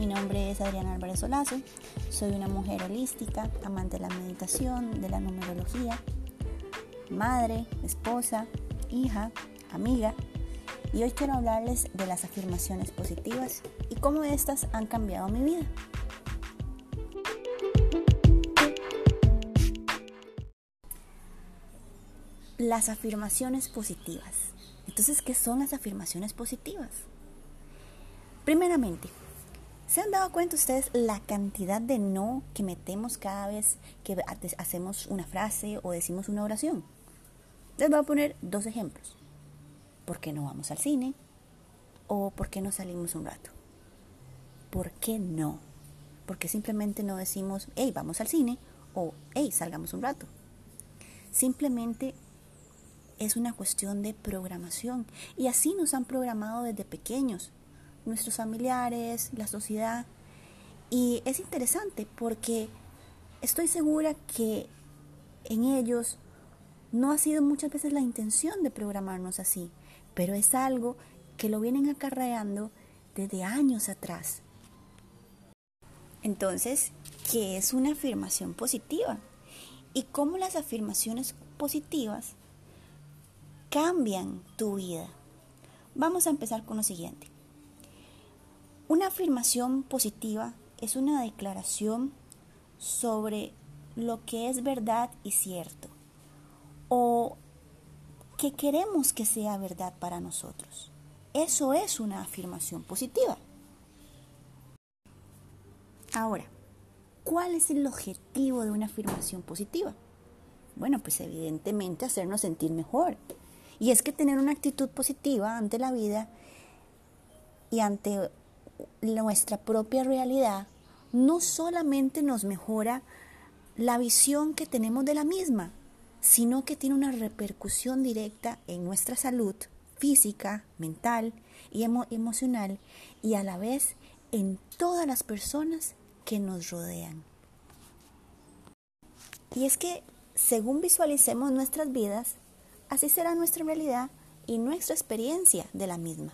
mi nombre es Adriana Álvarez Solazo, soy una mujer holística, amante de la meditación, de la numerología, madre, esposa, hija, amiga, y hoy quiero hablarles de las afirmaciones positivas y cómo estas han cambiado mi vida. Las afirmaciones positivas. Entonces, ¿qué son las afirmaciones positivas? Primeramente, ¿se han dado cuenta ustedes la cantidad de no que metemos cada vez que hacemos una frase o decimos una oración? Les voy a poner dos ejemplos. ¿Por qué no vamos al cine? ¿O por qué no salimos un rato? ¿Por qué no? Porque simplemente no decimos, hey, vamos al cine o hey, salgamos un rato. Simplemente es una cuestión de programación y así nos han programado desde pequeños nuestros familiares, la sociedad. Y es interesante porque estoy segura que en ellos no ha sido muchas veces la intención de programarnos así, pero es algo que lo vienen acarreando desde años atrás. Entonces, ¿qué es una afirmación positiva? ¿Y cómo las afirmaciones positivas cambian tu vida? Vamos a empezar con lo siguiente. Una afirmación positiva es una declaración sobre lo que es verdad y cierto o que queremos que sea verdad para nosotros. Eso es una afirmación positiva. Ahora, ¿cuál es el objetivo de una afirmación positiva? Bueno, pues evidentemente hacernos sentir mejor. Y es que tener una actitud positiva ante la vida y ante nuestra propia realidad no solamente nos mejora la visión que tenemos de la misma, sino que tiene una repercusión directa en nuestra salud física, mental y emocional y a la vez en todas las personas que nos rodean. Y es que según visualicemos nuestras vidas, así será nuestra realidad y nuestra experiencia de la misma.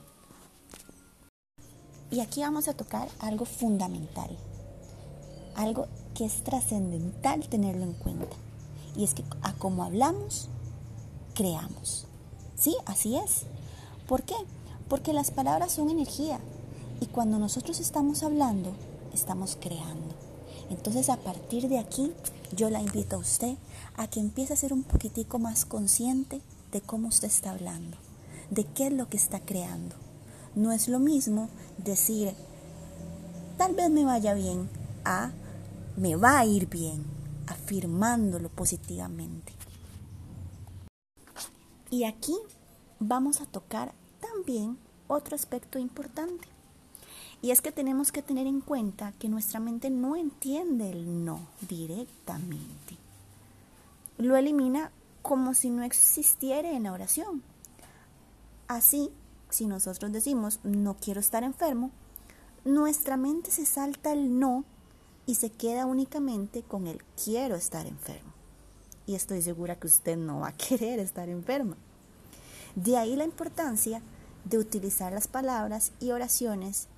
Y aquí vamos a tocar algo fundamental, algo que es trascendental tenerlo en cuenta. Y es que a como hablamos, creamos. ¿Sí? Así es. ¿Por qué? Porque las palabras son energía. Y cuando nosotros estamos hablando, estamos creando. Entonces a partir de aquí, yo la invito a usted a que empiece a ser un poquitico más consciente de cómo usted está hablando, de qué es lo que está creando. No es lo mismo decir, tal vez me vaya bien, a me va a ir bien, afirmándolo positivamente. Y aquí vamos a tocar también otro aspecto importante. Y es que tenemos que tener en cuenta que nuestra mente no entiende el no directamente. Lo elimina como si no existiera en la oración. Así si nosotros decimos no quiero estar enfermo, nuestra mente se salta el no y se queda únicamente con el quiero estar enfermo. Y estoy segura que usted no va a querer estar enferma. De ahí la importancia de utilizar las palabras y oraciones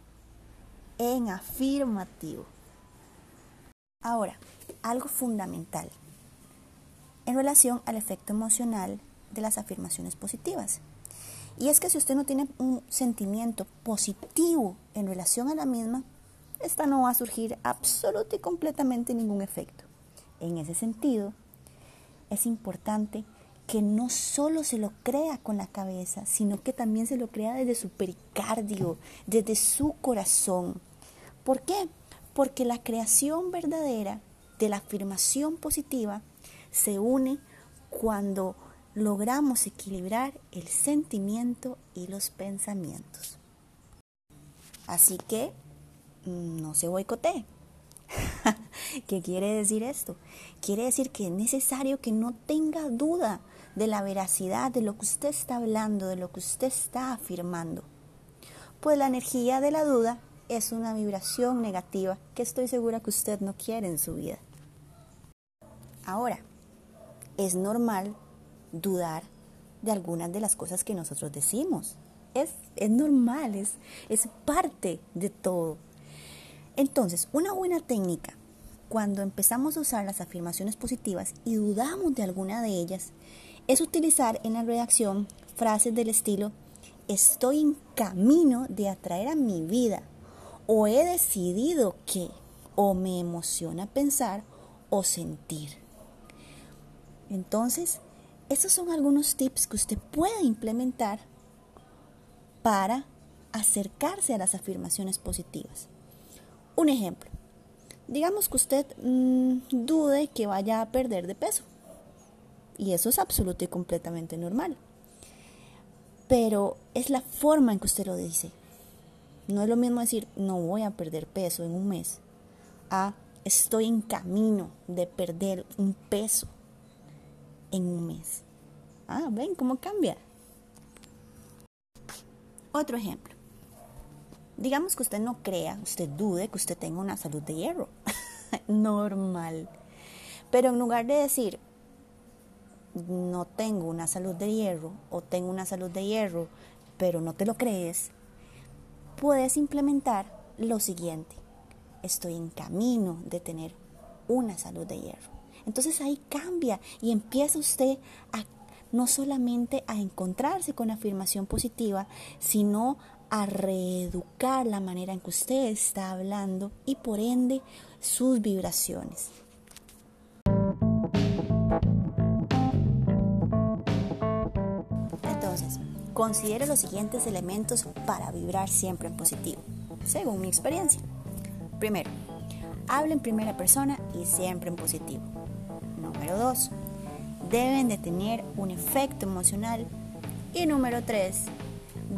en afirmativo. Ahora, algo fundamental en relación al efecto emocional de las afirmaciones positivas. Y es que si usted no tiene un sentimiento positivo en relación a la misma, esta no va a surgir absolutamente y completamente ningún efecto. En ese sentido, es importante que no solo se lo crea con la cabeza, sino que también se lo crea desde su pericardio, desde su corazón. ¿Por qué? Porque la creación verdadera de la afirmación positiva se une cuando logramos equilibrar el sentimiento y los pensamientos. Así que mm, no se boicotee. ¿Qué quiere decir esto? Quiere decir que es necesario que no tenga duda de la veracidad de lo que usted está hablando, de lo que usted está afirmando. Pues la energía de la duda es una vibración negativa que estoy segura que usted no quiere en su vida. Ahora, es normal dudar de algunas de las cosas que nosotros decimos. Es, es normal, es, es parte de todo. Entonces, una buena técnica cuando empezamos a usar las afirmaciones positivas y dudamos de alguna de ellas es utilizar en la redacción frases del estilo estoy en camino de atraer a mi vida o he decidido que o me emociona pensar o sentir. Entonces, esos son algunos tips que usted puede implementar para acercarse a las afirmaciones positivas. Un ejemplo, digamos que usted mm, dude que vaya a perder de peso. Y eso es absoluto y completamente normal. Pero es la forma en que usted lo dice. No es lo mismo decir no voy a perder peso en un mes a estoy en camino de perder un peso en un mes. Ah, ven cómo cambia. Otro ejemplo. Digamos que usted no crea, usted dude que usted tenga una salud de hierro. Normal. Pero en lugar de decir, no tengo una salud de hierro o tengo una salud de hierro, pero no te lo crees, puedes implementar lo siguiente. Estoy en camino de tener una salud de hierro. Entonces ahí cambia y empieza usted a no solamente a encontrarse con afirmación positiva, sino a reeducar la manera en que usted está hablando y por ende sus vibraciones. Entonces, considere los siguientes elementos para vibrar siempre en positivo, según mi experiencia. Primero, hable en primera persona y siempre en positivo. Número 2, deben de tener un efecto emocional. Y número 3,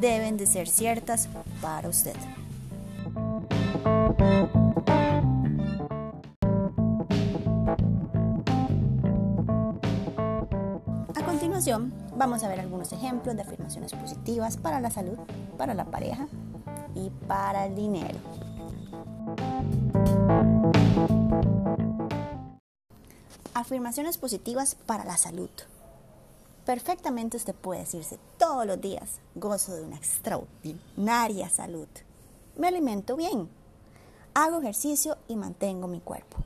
deben de ser ciertas para usted. A continuación, vamos a ver algunos ejemplos de afirmaciones positivas para la salud, para la pareja y para el dinero. Afirmaciones positivas para la salud. Perfectamente usted puede decirse todos los días, gozo de una extraordinaria salud. Me alimento bien, hago ejercicio y mantengo mi cuerpo.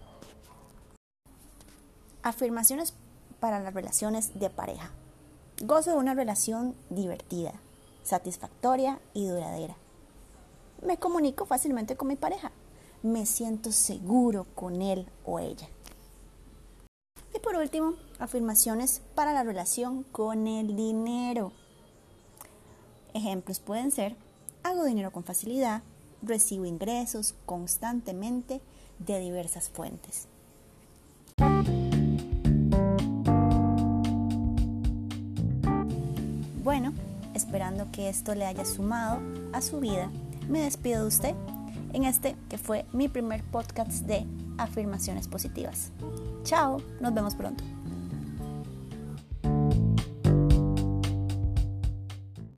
Afirmaciones para las relaciones de pareja. Gozo de una relación divertida, satisfactoria y duradera. Me comunico fácilmente con mi pareja. Me siento seguro con él o ella. Por último, afirmaciones para la relación con el dinero. Ejemplos pueden ser, hago dinero con facilidad, recibo ingresos constantemente de diversas fuentes. Bueno, esperando que esto le haya sumado a su vida, me despido de usted en este que fue mi primer podcast de afirmaciones positivas. Chao, nos vemos pronto.